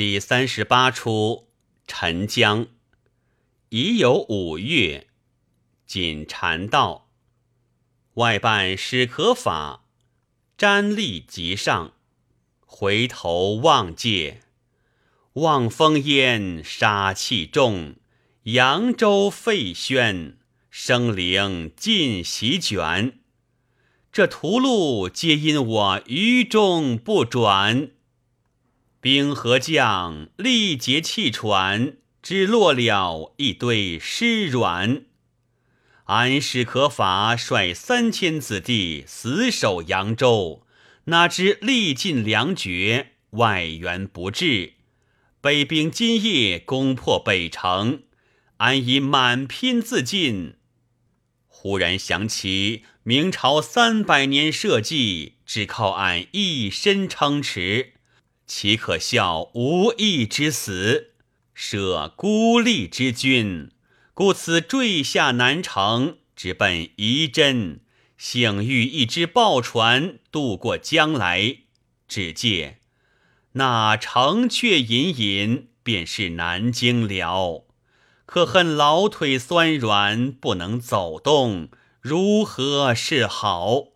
第三十八出沉江，已有五月，锦禅道，外办史可法，瞻立即上，回头望界，望烽烟杀气重，扬州沸喧，生灵尽席卷。这屠戮皆因我愚忠不转。兵和将力竭气喘，只落了一堆尸软。安史可法率三千子弟死守扬州，哪知力尽粮绝，外援不至。北兵今夜攻破北城，安以满拼自尽？忽然想起明朝三百年社稷，只靠俺一身撑持。岂可笑无义之死，舍孤立之君？故此坠下南城，直奔仪真，幸遇一只报船渡过江来。只见那城阙隐隐，便是南京了。可恨老腿酸软，不能走动，如何是好？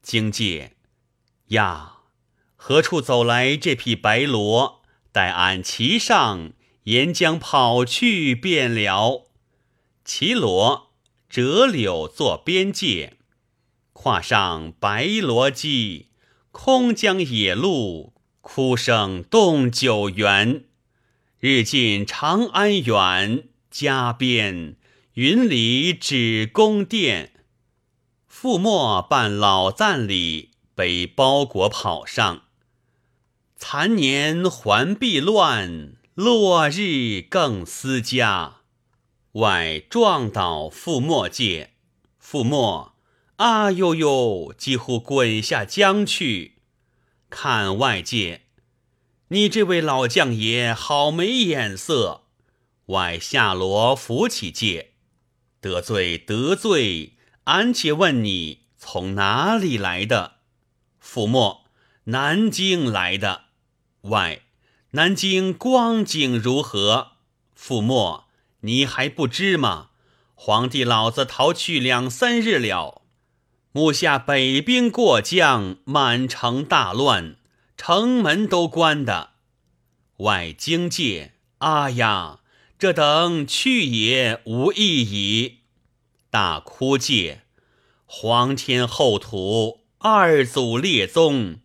荆介呀！何处走来这匹白骡？待俺骑上，沿江跑去便了。骑骡折柳作边界，跨上白骡机，空江野路，哭声动九原。日近长安远，家边云里指宫殿。覆没办老赞里，背包裹跑上。残年还避乱，落日更思家。外撞倒覆没界，覆没啊呦呦，几乎滚下江去。看外界，你这位老将爷好没眼色。外下罗扶起界，得罪得罪，俺且问你从哪里来的？覆没南京来的。外，南京光景如何？覆没，你还不知吗？皇帝老子逃去两三日了，目下北兵过江，满城大乱，城门都关的。外京界，啊呀，这等去也无益矣。大哭界，皇天厚土，二祖列宗。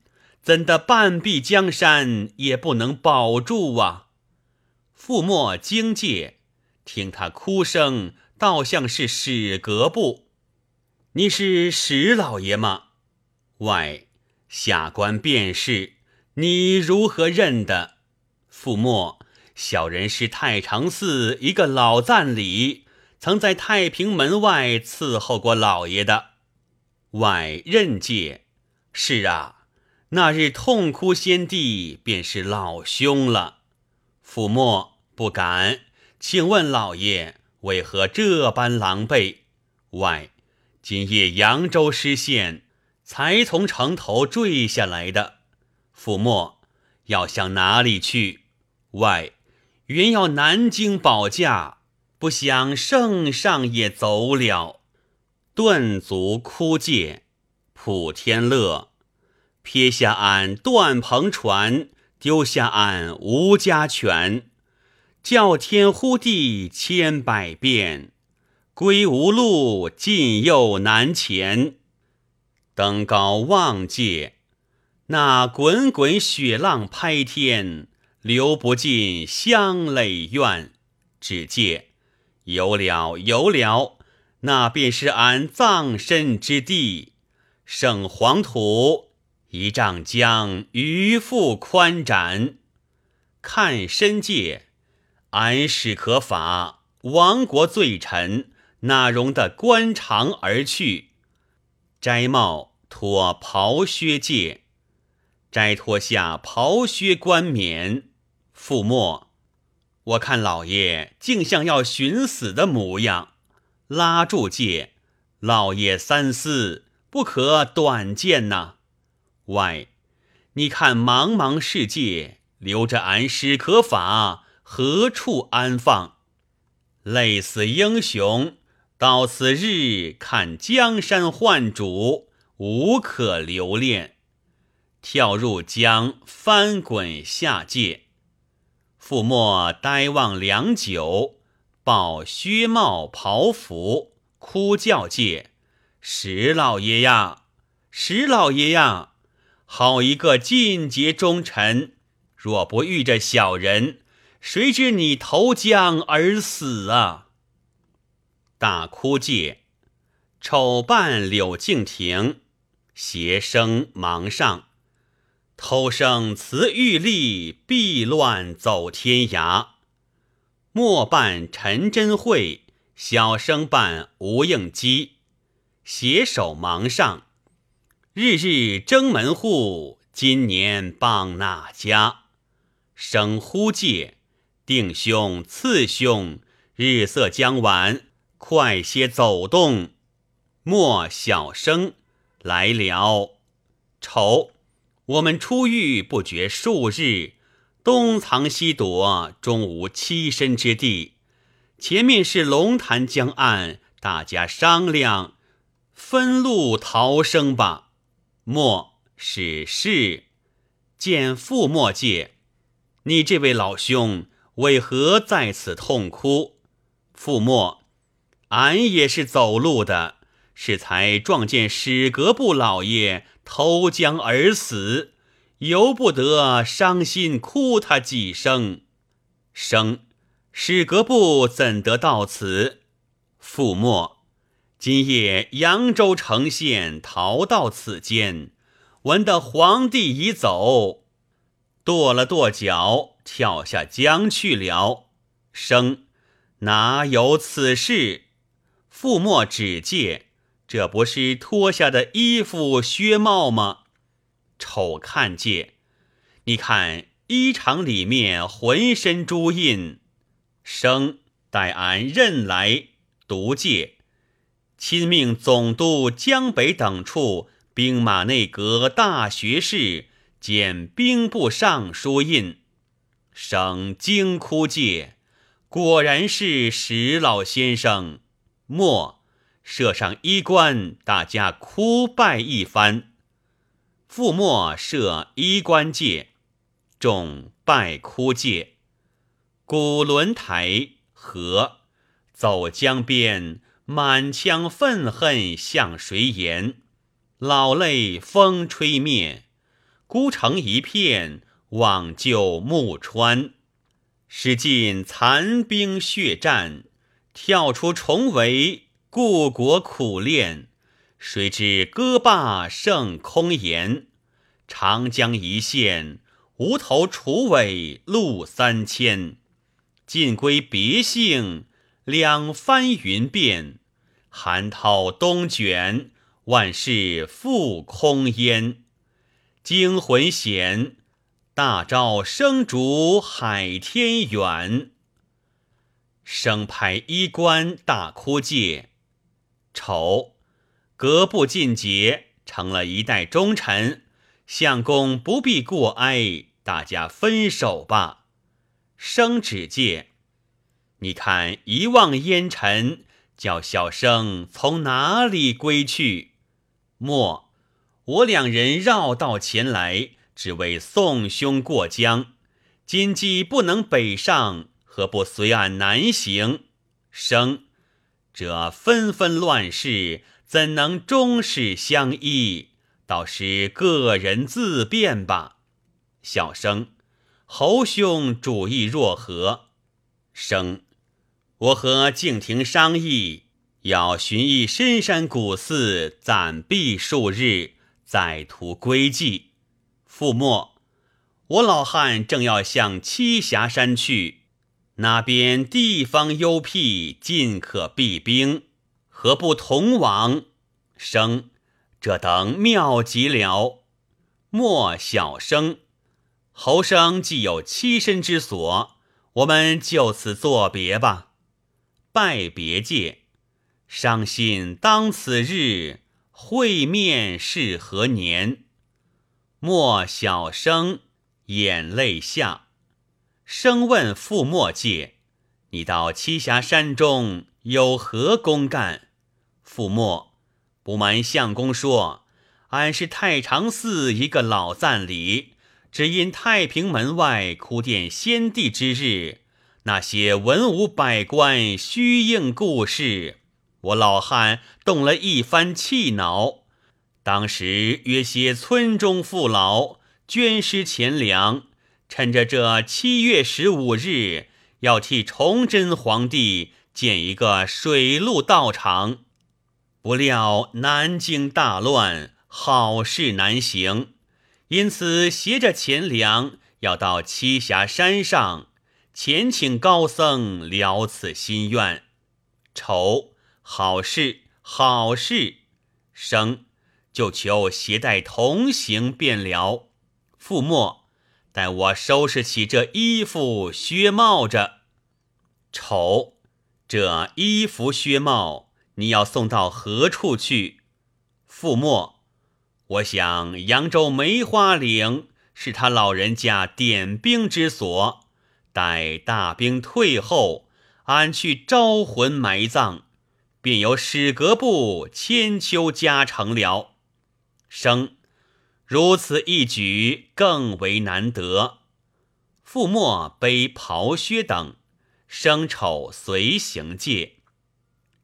怎的半壁江山也不能保住啊！覆没荆界，听他哭声，倒像是史阁部。你是史老爷吗？外下官便是。你如何认的？覆没，小人是太常寺一个老赞礼，曾在太平门外伺候过老爷的。外任界，是啊。那日痛哭先帝，便是老兄了。抚莫不敢，请问老爷为何这般狼狈？外今夜扬州失陷，才从城头坠下来的。抚莫要向哪里去？外原要南京保驾，不想圣上也走了。顿足哭借，普天乐。撇下俺断篷船，丢下俺无家犬，叫天呼地千百遍，归无路，进又难前。登高望界，那滚滚雪浪拍天，流不尽乡垒怨。只见有了有了，那便是俺葬身之地，圣黄土。一丈江，鱼腹宽展；看深界，安史可法，亡国罪臣，哪容得官长而去？摘帽脱袍靴戒，摘脱下袍靴冠冕。覆没，我看老爷竟像要寻死的模样，拉住戒，老爷三思，不可短见呐。外，你看茫茫世界，留着俺史可法，何处安放？累死英雄，到此日看江山换主，无可留恋。跳入江，翻滚下界。傅墨呆望良久，抱靴帽袍服，哭叫界：“石老爷呀，石老爷呀！好一个尽节忠臣！若不遇这小人，谁知你投江而死啊！”大哭界，丑扮柳敬亭，邪声忙上。偷生辞玉立，避乱走天涯。末扮陈真慧，小生扮吴应基，携手忙上。日日争门户，今年傍哪家？生呼介，定兄次兄，日色将晚，快些走动。莫小生来了，丑。我们出狱不觉数日，东藏西躲，终无栖身之地。前面是龙潭江岸，大家商量分路逃生吧。莫使是见父莫介，你这位老兄为何在此痛哭？父莫，俺也是走路的，是才撞见史格布老爷。投江而死，由不得伤心哭他几声。生史格布怎得到此？父莫，今夜扬州城县逃到此间，闻得皇帝已走，跺了跺脚，跳下江去了。生哪有此事？父墨只戒。这不是脱下的衣服靴帽吗？丑看见，你看衣裳里面浑身朱印。生待俺认来读戒，亲命总督江北等处兵马内阁大学士兼兵部尚书印。省惊哭戒，果然是石老先生。莫。设上衣冠，大家哭拜一番。覆没设衣冠界，众拜哭界。古轮台河走江边，满腔愤恨向谁言？老泪风吹灭，孤城一片，望旧暮川。使尽残兵血战，跳出重围。故国苦练，谁知歌罢剩空言？长江一线，无头楚尾路三千。尽归别姓，两番云变。寒涛东卷，万事复空烟。惊魂险，大招生竹海天远。生拍衣冠，大哭界。丑，革部尽节，成了一代忠臣。相公不必过哀，大家分手吧。生只戒，你看一望烟尘，叫小生从哪里归去？莫，我两人绕道前来，只为送兄过江。今既不能北上，何不随俺南行？生。这纷纷乱世，怎能终始相依？倒是个人自便吧。小生，侯兄主意若何？生，我和敬亭商议，要寻一深山古寺暂避数日，再图归计。覆没，我老汉正要向栖霞山去。那边地方幽僻，尽可避兵，何不同往？生，这等妙极了。莫小生，侯生既有栖身之所，我们就此作别吧。拜别界，伤心当此日，会面是何年？莫小生，眼泪下。生问傅莫介：“你到栖霞山中有何公干？”傅莫不瞒相公说：“俺是太常寺一个老赞礼，只因太平门外哭奠先帝之日，那些文武百官虚应故事，我老汉动了一番气恼。当时约些村中父老捐施钱粮，趁着这七月十五日，要替崇祯皇帝建一个水陆道场。不料南京大乱，好事难行，因此携着钱粮要到栖霞山上，前请高僧了此心愿。丑，好事，好事。生。就求携带同行便了。傅墨，待我收拾起这衣服靴帽着。丑，这衣服靴帽你要送到何处去？傅墨，我想扬州梅花岭是他老人家点兵之所，待大兵退后，俺去招魂埋葬，便由史阁部千秋家成了。生，如此一举更为难得。傅墨背袍靴等，生丑随行介。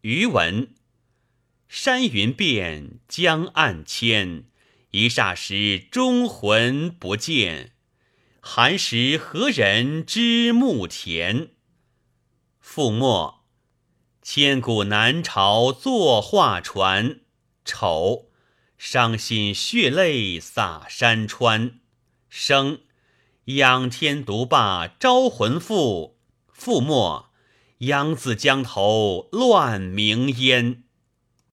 余文，山云变，江岸迁，一霎时忠魂不见。寒食何人知暮田？傅墨，千古南朝作画传。丑。伤心血泪洒山川，生仰天独霸招魂赋，覆没扬子江头乱鸣烟。